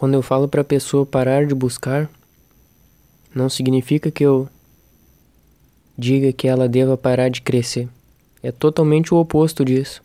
Quando eu falo para a pessoa parar de buscar, não significa que eu diga que ela deva parar de crescer. É totalmente o oposto disso.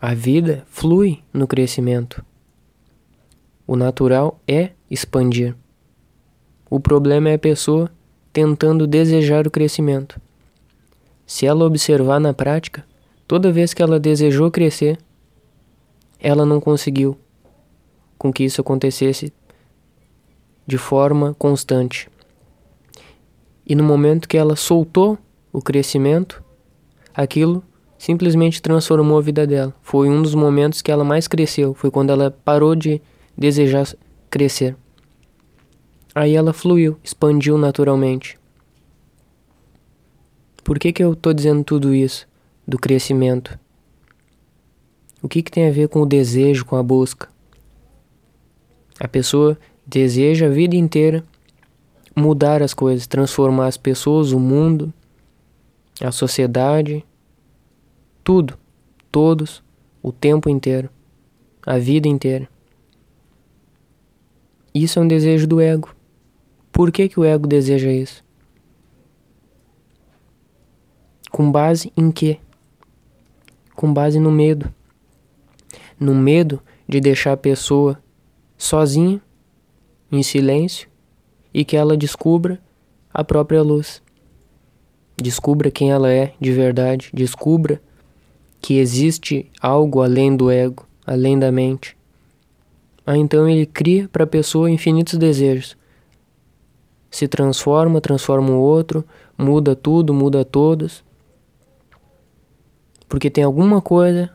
A vida flui no crescimento. O natural é expandir. O problema é a pessoa tentando desejar o crescimento. Se ela observar na prática, toda vez que ela desejou crescer, ela não conseguiu com que isso acontecesse de forma constante. E no momento que ela soltou o crescimento, aquilo simplesmente transformou a vida dela. Foi um dos momentos que ela mais cresceu, foi quando ela parou de desejar crescer. Aí ela fluiu, expandiu naturalmente. Por que, que eu estou dizendo tudo isso do crescimento? O que, que tem a ver com o desejo, com a busca? A pessoa deseja a vida inteira mudar as coisas, transformar as pessoas, o mundo, a sociedade, tudo, todos, o tempo inteiro, a vida inteira. Isso é um desejo do ego. Por que, que o ego deseja isso? Com base em quê? Com base no medo no medo de deixar a pessoa sozinha, em silêncio, e que ela descubra a própria luz. Descubra quem ela é de verdade, descubra que existe algo além do ego, além da mente. Aí então ele cria para a pessoa infinitos desejos. Se transforma, transforma o outro, muda tudo, muda todos. Porque tem alguma coisa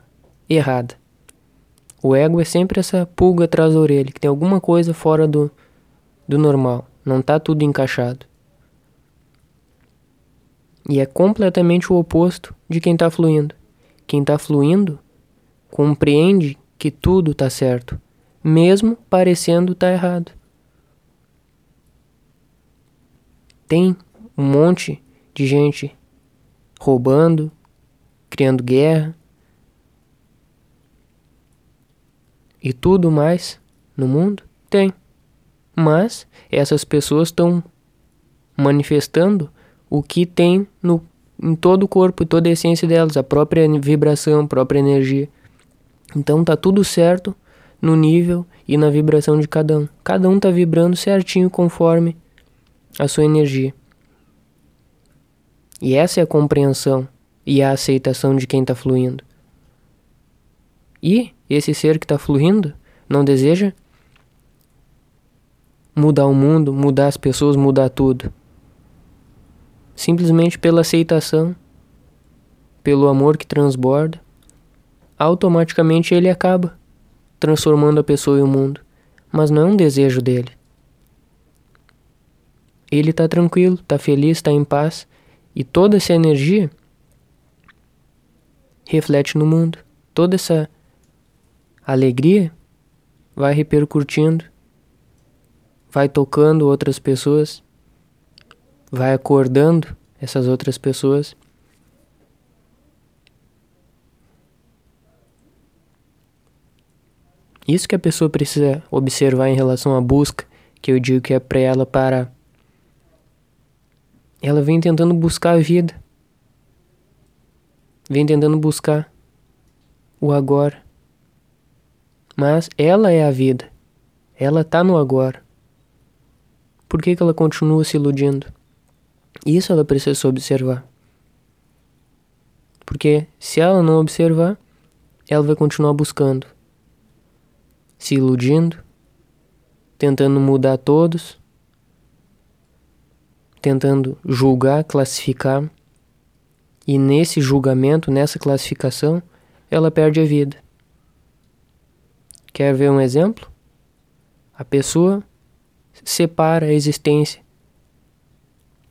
errada. O ego é sempre essa pulga atrás da orelha, que tem alguma coisa fora do, do normal. Não está tudo encaixado. E é completamente o oposto de quem está fluindo. Quem está fluindo compreende que tudo está certo, mesmo parecendo estar tá errado. Tem um monte de gente roubando, criando guerra, e tudo mais no mundo? Tem. Mas essas pessoas estão manifestando o que tem no, em todo o corpo, toda a essência delas, a própria vibração, a própria energia. Então tá tudo certo no nível e na vibração de cada um. Cada um tá vibrando certinho conforme a sua energia. E essa é a compreensão e a aceitação de quem está fluindo. E esse ser que está fluindo não deseja mudar o mundo, mudar as pessoas, mudar tudo. Simplesmente pela aceitação, pelo amor que transborda, automaticamente ele acaba transformando a pessoa e o mundo. Mas não é um desejo dele. Ele está tranquilo, está feliz, está em paz e toda essa energia reflete no mundo. Toda essa alegria vai repercutindo, vai tocando outras pessoas, vai acordando essas outras pessoas. Isso que a pessoa precisa observar em relação à busca, que eu digo que é para ela parar. Ela vem tentando buscar a vida, vem tentando buscar o agora. Mas ela é a vida. Ela está no agora. Por que, que ela continua se iludindo? Isso ela precisa observar. Porque se ela não observar, ela vai continuar buscando, se iludindo, tentando mudar todos, tentando julgar, classificar, e nesse julgamento, nessa classificação, ela perde a vida. Quer ver um exemplo? A pessoa separa a existência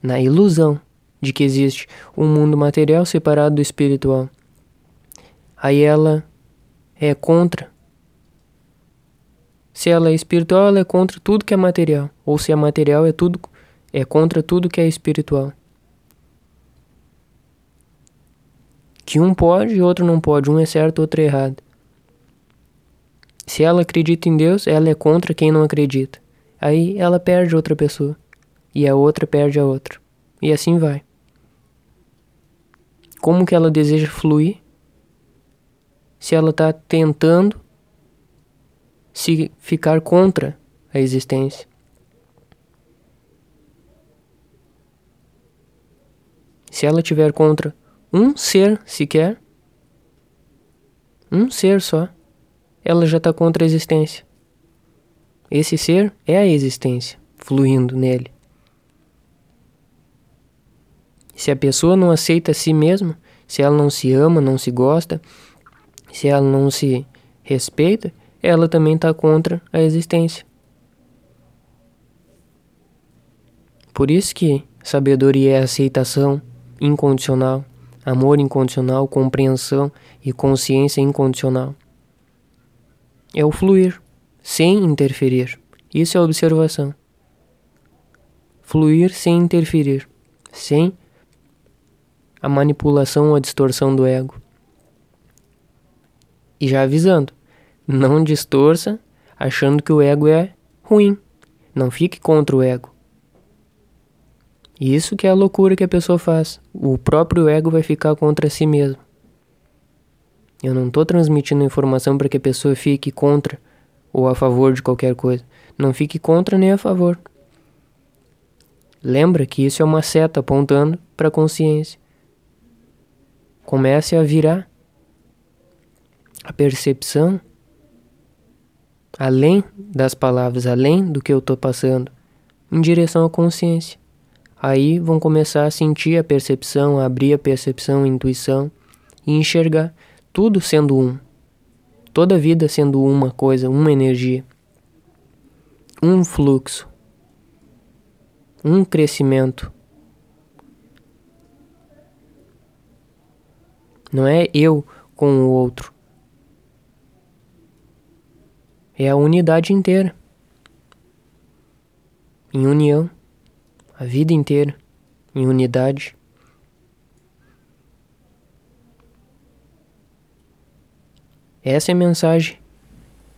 na ilusão de que existe um mundo material separado do espiritual. Aí ela é contra. Se ela é espiritual, ela é contra tudo que é material, ou se é material, é tudo é contra tudo que é espiritual. Que um pode e outro não pode, um é certo, outro é errado. Se ela acredita em Deus, ela é contra quem não acredita. Aí ela perde outra pessoa. E a outra perde a outra. E assim vai. Como que ela deseja fluir se ela está tentando se ficar contra a existência? Se ela tiver contra um ser sequer, um ser só, ela já está contra a existência. Esse ser é a existência, fluindo nele. Se a pessoa não aceita a si mesma, se ela não se ama, não se gosta, se ela não se respeita, ela também está contra a existência. Por isso que sabedoria é aceitação incondicional, amor incondicional, compreensão e consciência incondicional. É o fluir, sem interferir. Isso é observação. Fluir sem interferir, sem a manipulação ou a distorção do ego. E já avisando, não distorça achando que o ego é ruim. Não fique contra o ego. Isso que é a loucura que a pessoa faz. O próprio ego vai ficar contra si mesmo. Eu não estou transmitindo informação para que a pessoa fique contra ou a favor de qualquer coisa. Não fique contra nem a favor. Lembra que isso é uma seta apontando para a consciência comece a virar a percepção além das palavras, além do que eu estou passando, em direção à consciência. Aí vão começar a sentir a percepção, a abrir a percepção, a intuição e enxergar tudo sendo um. Toda a vida sendo uma coisa, uma energia, um fluxo, um crescimento, Não é eu com o outro. É a unidade inteira. Em união. A vida inteira. Em unidade. Essa é a mensagem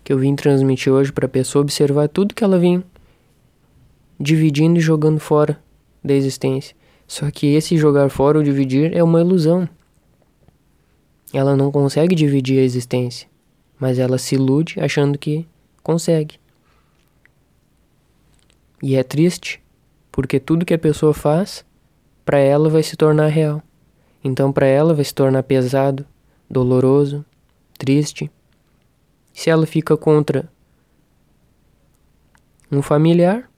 que eu vim transmitir hoje para a pessoa observar tudo que ela vem dividindo e jogando fora da existência. Só que esse jogar fora ou dividir é uma ilusão. Ela não consegue dividir a existência, mas ela se ilude achando que consegue. E é triste, porque tudo que a pessoa faz, para ela vai se tornar real. Então, para ela vai se tornar pesado, doloroso, triste. Se ela fica contra um familiar,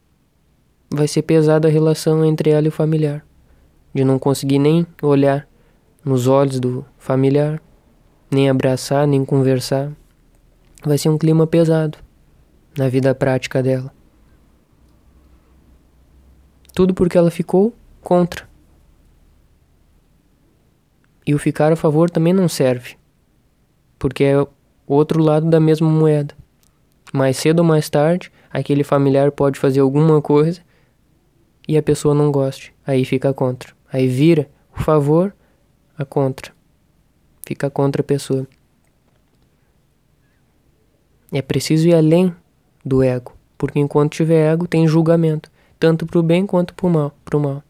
vai ser pesada a relação entre ela e o familiar, de não conseguir nem olhar nos olhos do familiar, nem abraçar, nem conversar. Vai ser um clima pesado na vida prática dela. Tudo porque ela ficou contra. E o ficar a favor também não serve, porque é o outro lado da mesma moeda. Mais cedo ou mais tarde, aquele familiar pode fazer alguma coisa e a pessoa não goste, aí fica contra. Aí vira o favor a contra. Fica contra a pessoa. É preciso ir além do ego, porque enquanto tiver ego tem julgamento, tanto para o bem quanto para o mal, pro mal.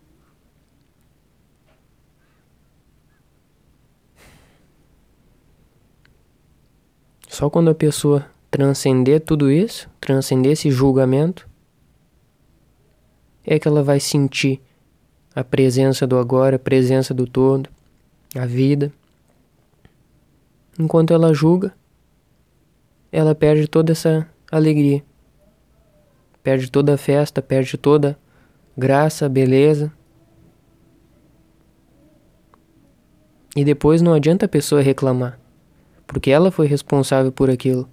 Só quando a pessoa transcender tudo isso, transcender esse julgamento, é que ela vai sentir a presença do agora, a presença do todo a vida. Enquanto ela julga, ela perde toda essa alegria. Perde toda a festa, perde toda graça, beleza. E depois não adianta a pessoa reclamar, porque ela foi responsável por aquilo.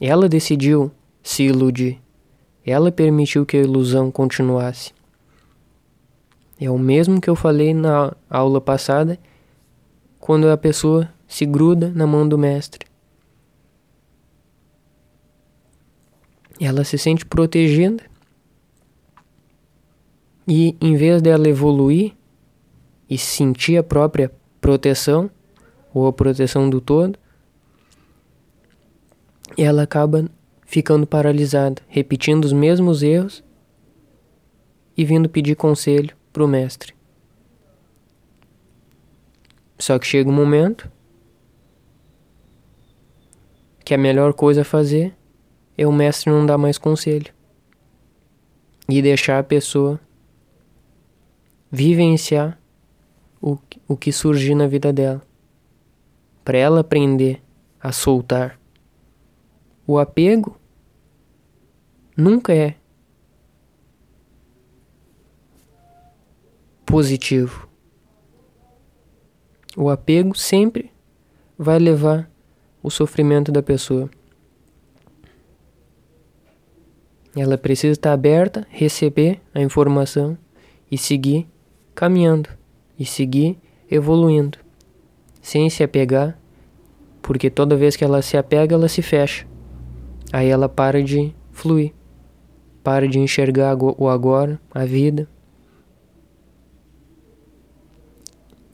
Ela decidiu se iludir. Ela permitiu que a ilusão continuasse. É o mesmo que eu falei na aula passada, quando a pessoa se gruda na mão do mestre. Ela se sente protegida e em vez dela evoluir e sentir a própria proteção ou a proteção do todo, ela acaba ficando paralisada, repetindo os mesmos erros e vindo pedir conselho para o mestre. Só que chega um momento que a melhor coisa a fazer é o mestre não dar mais conselho e deixar a pessoa vivenciar o, que surgir na vida dela, para ela aprender a soltar. O apego nunca é positivo. O apego sempre vai levar o sofrimento da pessoa. Ela precisa estar aberta, receber a informação e seguir caminhando e seguir evoluindo, sem se apegar, porque toda vez que ela se apega, ela se fecha. Aí ela para de fluir, para de enxergar o agora, a vida.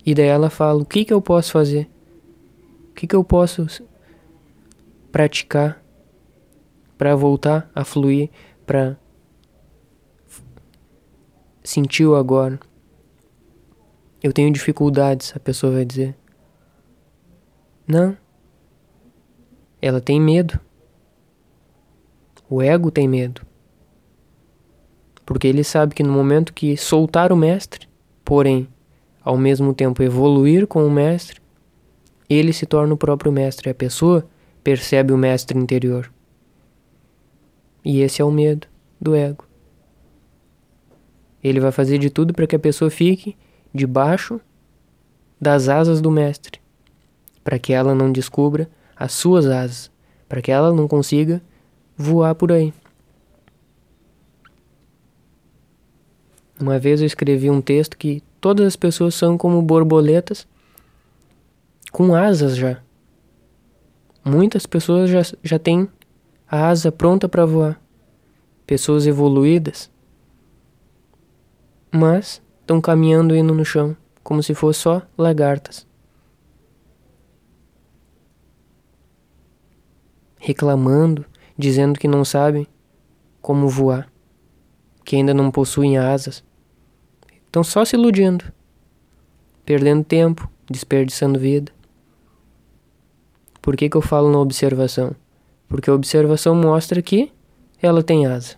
E daí ela fala: o que, que eu posso fazer? O que, que eu posso praticar para voltar a fluir, para sentir o agora? Eu tenho dificuldades, a pessoa vai dizer. Não. Ela tem medo. O ego tem medo. Porque ele sabe que no momento que soltar o mestre, porém ao mesmo tempo evoluir com o mestre, ele se torna o próprio mestre. A pessoa percebe o mestre interior. E esse é o medo do ego. Ele vai fazer de tudo para que a pessoa fique debaixo das asas do mestre, para que ela não descubra as suas asas, para que ela não consiga voar por aí. Uma vez eu escrevi um texto que Todas as pessoas são como borboletas com asas já. Muitas pessoas já, já têm a asa pronta para voar. Pessoas evoluídas. Mas estão caminhando indo no chão, como se fossem só lagartas. Reclamando, dizendo que não sabem como voar, que ainda não possuem asas. Estão só se iludindo, perdendo tempo, desperdiçando vida. Por que, que eu falo na observação? Porque a observação mostra que ela tem asa.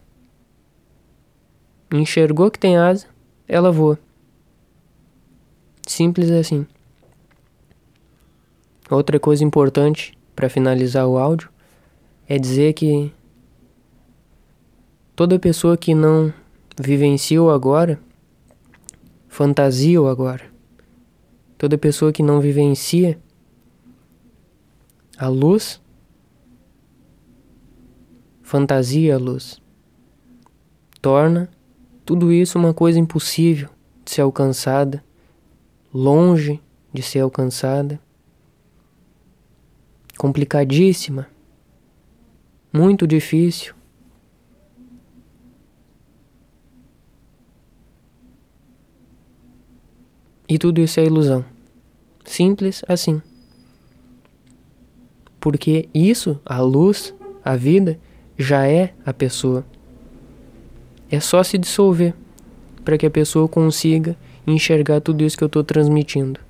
Enxergou que tem asa, ela voa. Simples assim. Outra coisa importante para finalizar o áudio é dizer que toda pessoa que não vivenciou agora fantasia o agora. Toda pessoa que não vivencia a luz, fantasia a luz, torna tudo isso uma coisa impossível de ser alcançada, longe de ser alcançada, complicadíssima, muito difícil. E tudo isso é ilusão. Simples assim. Porque isso, a luz, a vida, já é a pessoa. É só se dissolver para que a pessoa consiga enxergar tudo isso que eu estou transmitindo.